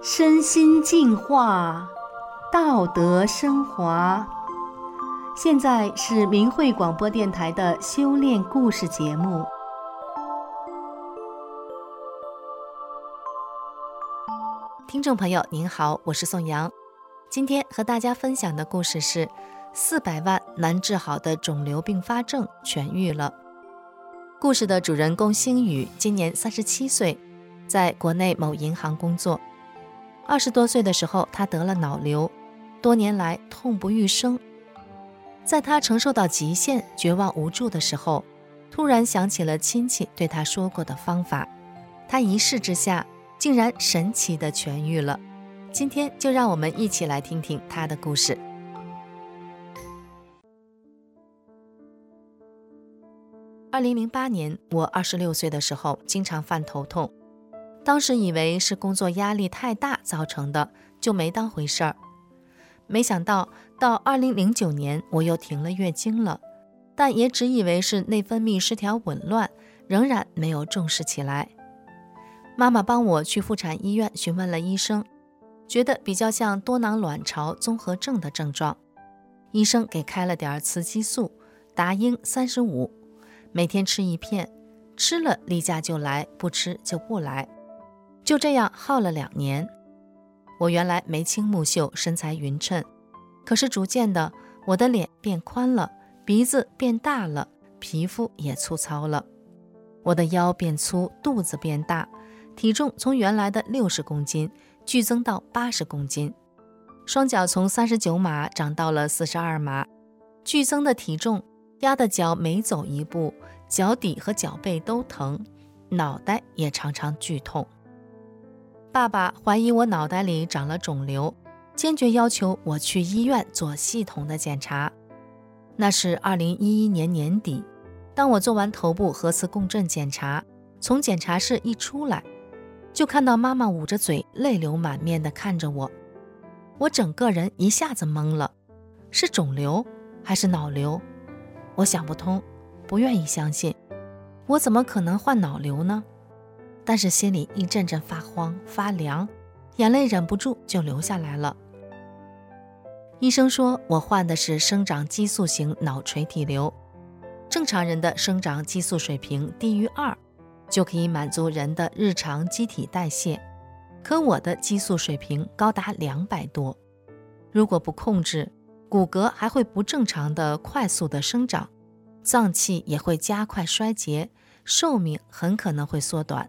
身心净化，道德升华。现在是明慧广播电台的修炼故事节目。听众朋友您好，我是宋阳。今天和大家分享的故事是：四百万难治好的肿瘤并发症痊愈了。故事的主人公星宇今年三十七岁，在国内某银行工作。二十多岁的时候，他得了脑瘤，多年来痛不欲生。在他承受到极限、绝望无助的时候，突然想起了亲戚对他说过的方法，他一试之下，竟然神奇地痊愈了。今天就让我们一起来听听他的故事。二零零八年，我二十六岁的时候，经常犯头痛，当时以为是工作压力太大造成的，就没当回事儿。没想到到二零零九年，我又停了月经了，但也只以为是内分泌失调紊乱，仍然没有重视起来。妈妈帮我去妇产医院询问了医生，觉得比较像多囊卵巢综合症的症状。医生给开了点雌激素，达英三十五，每天吃一片，吃了例假就来，不吃就不来。就这样耗了两年。我原来眉清目秀，身材匀称，可是逐渐的，我的脸变宽了，鼻子变大了，皮肤也粗糙了，我的腰变粗，肚子变大。体重从原来的六十公斤剧增到八十公斤，双脚从三十九码长到了四十二码，剧增的体重压得脚每走一步，脚底和脚背都疼，脑袋也常常剧痛。爸爸怀疑我脑袋里长了肿瘤，坚决要求我去医院做系统的检查。那是二零一一年年底，当我做完头部核磁共振检查，从检查室一出来。就看到妈妈捂着嘴，泪流满面地看着我，我整个人一下子懵了，是肿瘤还是脑瘤？我想不通，不愿意相信，我怎么可能患脑瘤呢？但是心里一阵阵发慌发凉，眼泪忍不住就流下来了。医生说我患的是生长激素型脑垂体瘤，正常人的生长激素水平低于二。就可以满足人的日常机体代谢，可我的激素水平高达两百多，如果不控制，骨骼还会不正常的快速的生长，脏器也会加快衰竭，寿命很可能会缩短。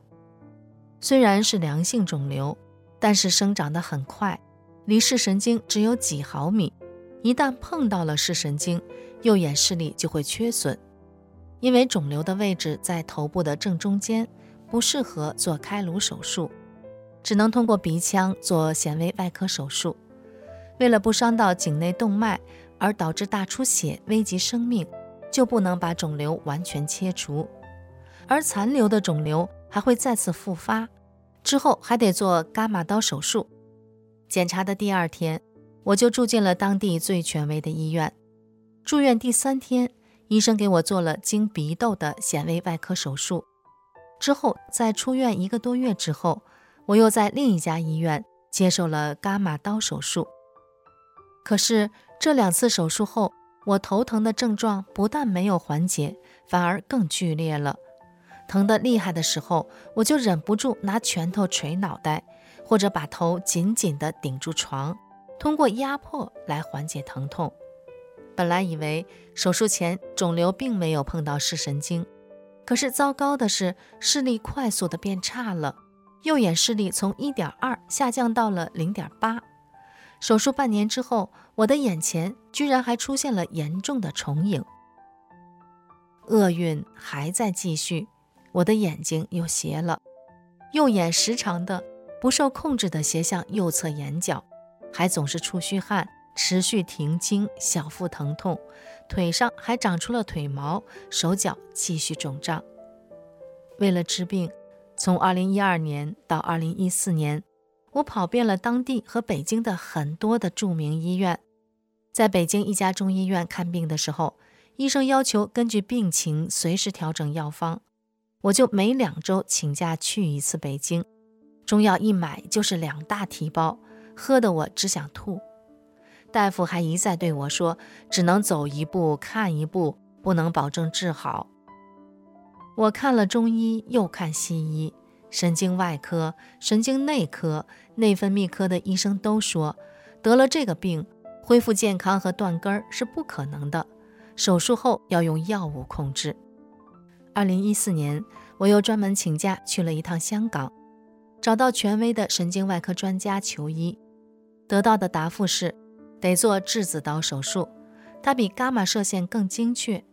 虽然是良性肿瘤，但是生长得很快，离视神经只有几毫米，一旦碰到了视神经，右眼视力就会缺损。因为肿瘤的位置在头部的正中间，不适合做开颅手术，只能通过鼻腔做显微外科手术。为了不伤到颈内动脉而导致大出血危及生命，就不能把肿瘤完全切除。而残留的肿瘤还会再次复发，之后还得做伽马刀手术。检查的第二天，我就住进了当地最权威的医院。住院第三天。医生给我做了经鼻窦的显微外科手术，之后在出院一个多月之后，我又在另一家医院接受了伽马刀手术。可是这两次手术后，我头疼的症状不但没有缓解，反而更剧烈了。疼得厉害的时候，我就忍不住拿拳头捶脑袋，或者把头紧紧地顶住床，通过压迫来缓解疼痛。本来以为手术前肿瘤并没有碰到视神经，可是糟糕的是视力快速的变差了，右眼视力从一点二下降到了零点八。手术半年之后，我的眼前居然还出现了严重的重影。厄运还在继续，我的眼睛又斜了，右眼时常的不受控制的斜向右侧眼角，还总是出虚汗。持续停经，小腹疼痛，腿上还长出了腿毛，手脚继续肿胀。为了治病，从2012年到2014年，我跑遍了当地和北京的很多的著名医院。在北京一家中医院看病的时候，医生要求根据病情随时调整药方，我就每两周请假去一次北京，中药一买就是两大提包，喝得我只想吐。大夫还一再对我说，只能走一步看一步，不能保证治好。我看了中医，又看西医，神经外科、神经内科、内分泌科的医生都说，得了这个病，恢复健康和断根儿是不可能的，手术后要用药物控制。二零一四年，我又专门请假去了一趟香港，找到权威的神经外科专家求医，得到的答复是，得做质子岛手术，它比伽马射线更精确。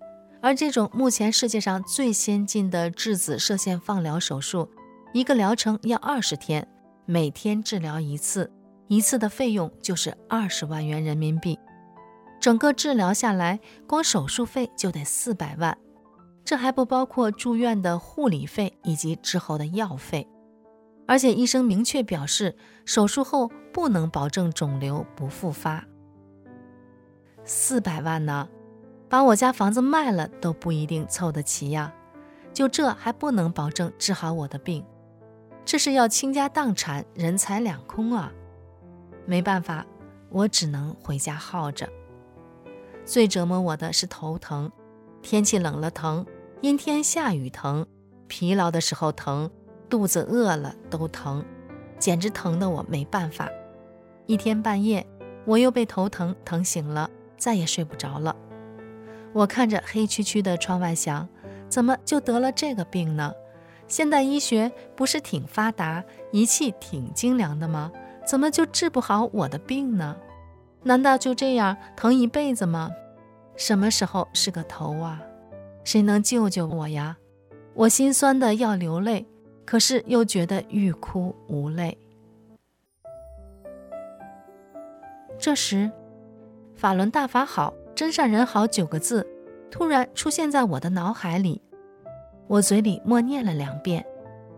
而这种目前世界上最先进的质子射线放疗手术，一个疗程要二十天，每天治疗一次，一次的费用就是二十万元人民币。整个治疗下来，光手术费就得四百万，这还不包括住院的护理费以及之后的药费。而且医生明确表示，手术后不能保证肿瘤不复发。四百万呢？把我家房子卖了都不一定凑得齐呀，就这还不能保证治好我的病，这是要倾家荡产、人财两空啊！没办法，我只能回家耗着。最折磨我的是头疼，天气冷了疼，阴天下雨疼，疲劳的时候疼，肚子饿了都疼，简直疼得我没办法。一天半夜，我又被头疼疼醒了，再也睡不着了。我看着黑黢黢的窗外，想，怎么就得了这个病呢？现代医学不是挺发达，仪器挺精良的吗？怎么就治不好我的病呢？难道就这样疼一辈子吗？什么时候是个头啊？谁能救救我呀？我心酸的要流泪，可是又觉得欲哭无泪。这时，法轮大法好。真善人好九个字突然出现在我的脑海里，我嘴里默念了两遍，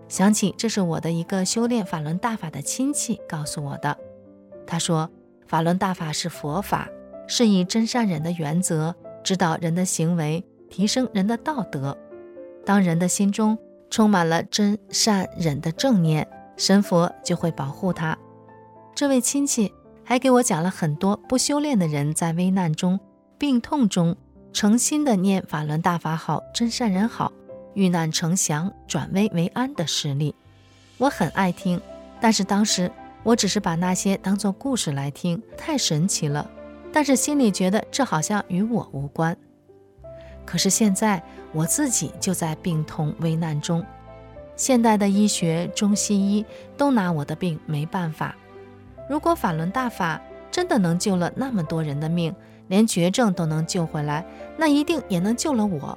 想起这是我的一个修炼法轮大法的亲戚告诉我的。他说，法轮大法是佛法，是以真善忍的原则指导人的行为，提升人的道德。当人的心中充满了真善忍的正念，神佛就会保护他。这位亲戚还给我讲了很多不修炼的人在危难中。病痛中，诚心的念法轮大法好，真善人好，遇难成祥，转危为安的实例，我很爱听。但是当时我只是把那些当做故事来听，太神奇了。但是心里觉得这好像与我无关。可是现在我自己就在病痛危难中，现代的医学、中西医都拿我的病没办法。如果法轮大法真的能救了那么多人的命，连绝症都能救回来，那一定也能救了我。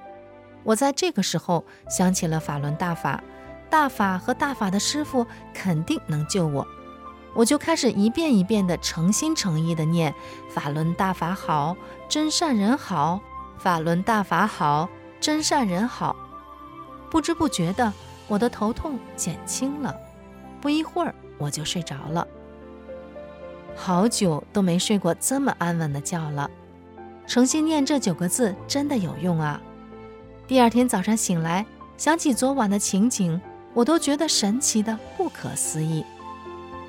我在这个时候想起了法轮大法，大法和大法的师傅肯定能救我。我就开始一遍一遍的诚心诚意的念法轮大法好，真善人好，法轮大法好，真善人好。不知不觉的，我的头痛减轻了，不一会儿我就睡着了。好久都没睡过这么安稳的觉了。诚心念这九个字真的有用啊！第二天早上醒来，想起昨晚的情景，我都觉得神奇的不可思议。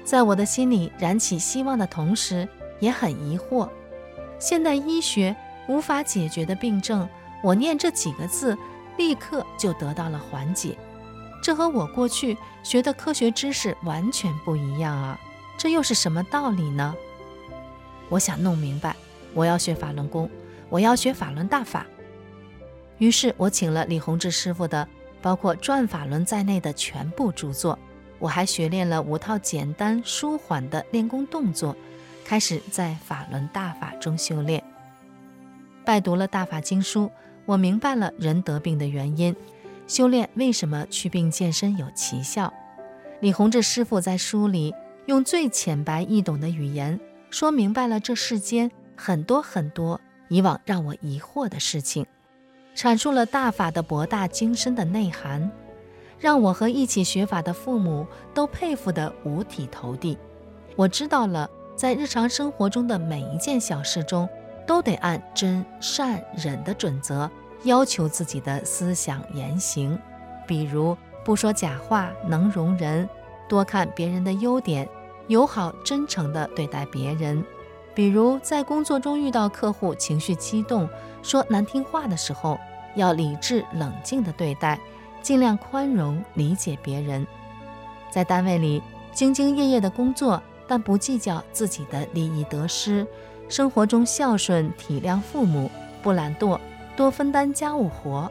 在我的心里燃起希望的同时，也很疑惑：现代医学无法解决的病症，我念这几个字，立刻就得到了缓解。这和我过去学的科学知识完全不一样啊！这又是什么道理呢？我想弄明白。我要学法轮功，我要学法轮大法。于是，我请了李洪志师傅的，包括《转法轮》在内的全部著作。我还学练了五套简单舒缓的练功动作，开始在法轮大法中修炼。拜读了大法经书，我明白了人得病的原因，修炼为什么祛病健身有奇效。李洪志师傅在书里用最浅白易懂的语言说明白了这世间。很多很多以往让我疑惑的事情，阐述了大法的博大精深的内涵，让我和一起学法的父母都佩服得五体投地。我知道了，在日常生活中的每一件小事中，都得按真善忍的准则要求自己的思想言行，比如不说假话，能容人，多看别人的优点，友好真诚地对待别人。比如在工作中遇到客户情绪激动，说难听话的时候，要理智冷静地对待，尽量宽容理解别人。在单位里兢兢业业的工作，但不计较自己的利益得失；生活中孝顺体谅父母，不懒惰，多分担家务活。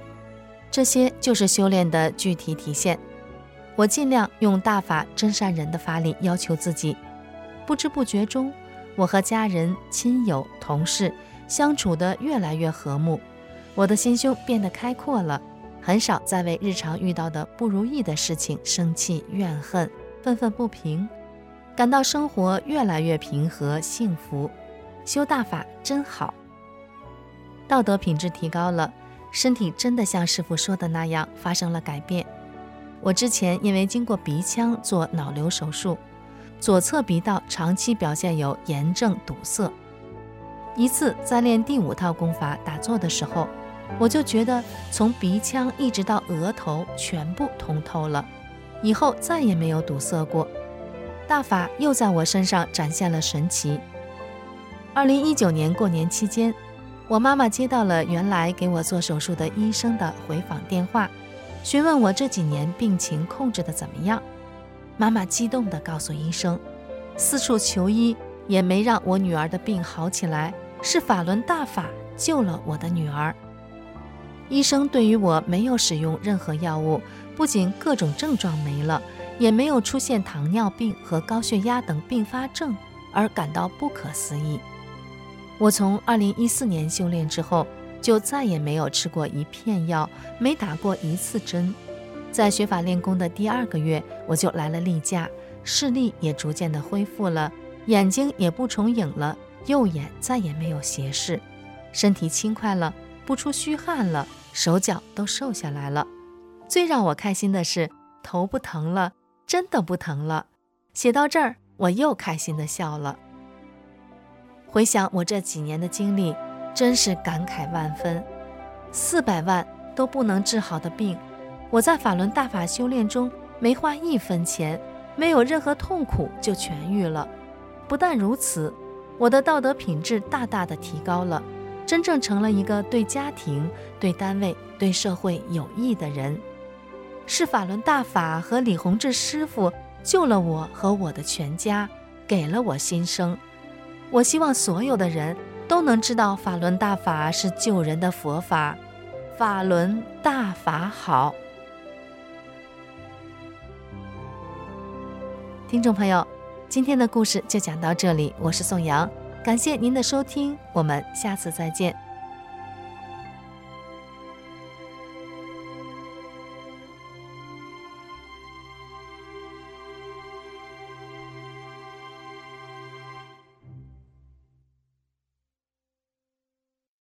这些就是修炼的具体体现。我尽量用大法真善人的法理要求自己，不知不觉中，我和家人、亲友、同事相处得越来越和睦，我的心胸变得开阔了，很少再为日常遇到的不如意的事情生气、怨恨、愤愤不平，感到生活越来越平和幸福。修大法真好，道德品质提高了，身体真的像师父说的那样发生了改变。我之前因为经过鼻腔做脑瘤手术。左侧鼻道长期表现有炎症堵塞。一次在练第五套功法打坐的时候，我就觉得从鼻腔一直到额头全部通透了，以后再也没有堵塞过。大法又在我身上展现了神奇。二零一九年过年期间，我妈妈接到了原来给我做手术的医生的回访电话，询问我这几年病情控制得怎么样。妈妈激动地告诉医生，四处求医也没让我女儿的病好起来，是法轮大法救了我的女儿。医生对于我没有使用任何药物，不仅各种症状没了，也没有出现糖尿病和高血压等并发症，而感到不可思议。我从2014年修炼之后，就再也没有吃过一片药，没打过一次针。在学法练功的第二个月，我就来了例假，视力也逐渐的恢复了，眼睛也不重影了，右眼再也没有斜视，身体轻快了，不出虚汗了，手脚都瘦下来了。最让我开心的是，头不疼了，真的不疼了。写到这儿，我又开心的笑了。回想我这几年的经历，真是感慨万分。四百万都不能治好的病。我在法轮大法修炼中没花一分钱，没有任何痛苦就痊愈了。不但如此，我的道德品质大大的提高了，真正成了一个对家庭、对单位、对社会有益的人。是法轮大法和李洪志师父救了我和我的全家，给了我新生。我希望所有的人都能知道法轮大法是救人的佛法，法轮大法好。听众朋友，今天的故事就讲到这里，我是宋阳，感谢您的收听，我们下次再见。